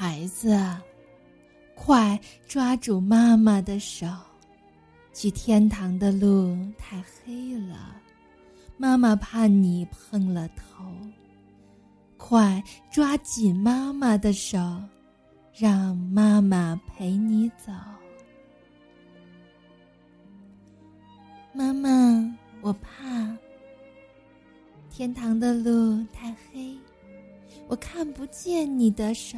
孩子，快抓住妈妈的手，去天堂的路太黑了，妈妈怕你碰了头。快抓紧妈妈的手，让妈妈陪你走。妈妈，我怕天堂的路太黑，我看不见你的手。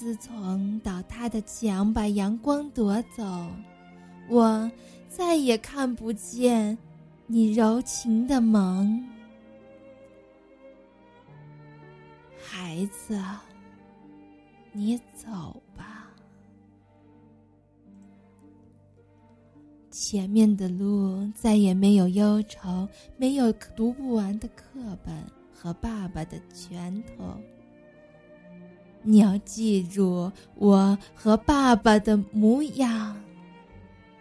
自从倒塌的墙把阳光夺走，我再也看不见你柔情的萌。孩子，你走吧。前面的路再也没有忧愁，没有读不完的课本和爸爸的拳头。你要记住我和爸爸的模样，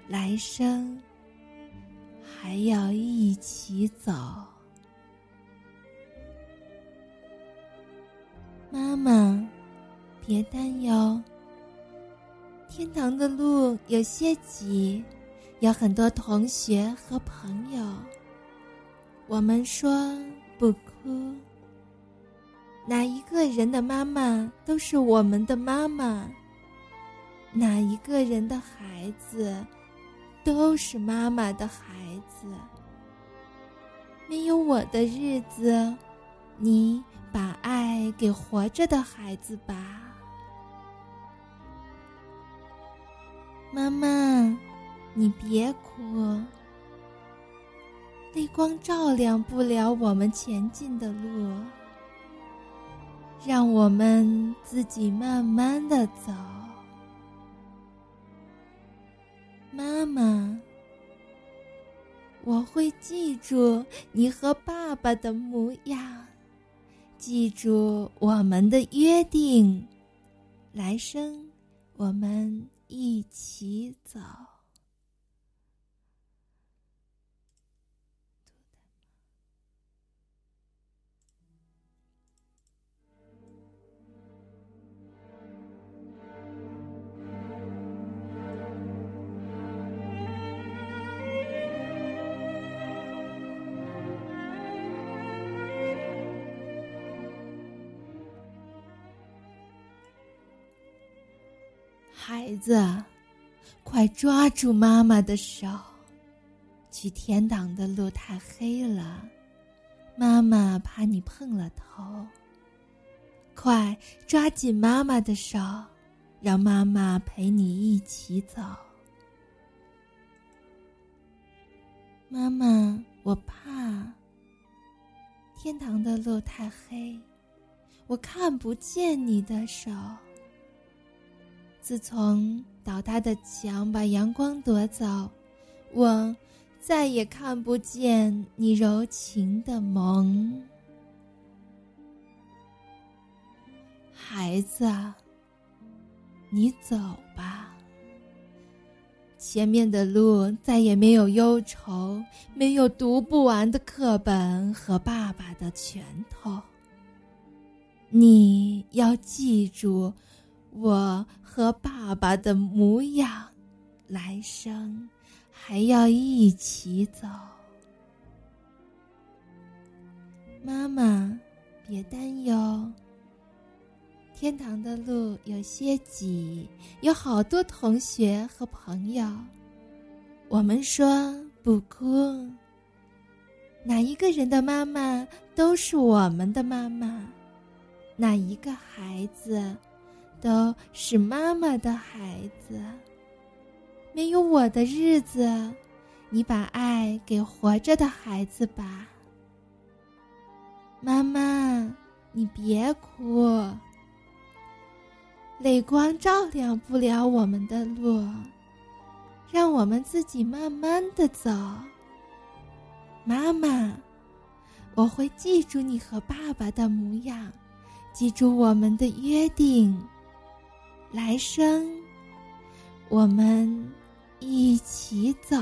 来生还要一起走。妈妈，别担忧。天堂的路有些挤，有很多同学和朋友。我们说不哭。哪一个人的妈妈都是我们的妈妈。哪一个人的孩子，都是妈妈的孩子。没有我的日子，你把爱给活着的孩子吧。妈妈，你别哭。泪光照亮不了我们前进的路。让我们自己慢慢的走，妈妈，我会记住你和爸爸的模样，记住我们的约定，来生我们一起走。孩子，快抓住妈妈的手，去天堂的路太黑了，妈妈怕你碰了头。快抓紧妈妈的手，让妈妈陪你一起走。妈妈，我怕天堂的路太黑，我看不见你的手。自从倒塌的墙把阳光夺走，我再也看不见你柔情的眸。孩子，你走吧。前面的路再也没有忧愁，没有读不完的课本和爸爸的拳头。你要记住。我和爸爸的模样，来生还要一起走。妈妈，别担忧。天堂的路有些挤，有好多同学和朋友。我们说不哭。哪一个人的妈妈都是我们的妈妈。哪一个孩子？都是妈妈的孩子。没有我的日子，你把爱给活着的孩子吧。妈妈，你别哭。泪光照亮不了我们的路，让我们自己慢慢的走。妈妈，我会记住你和爸爸的模样，记住我们的约定。来生，我们一起走。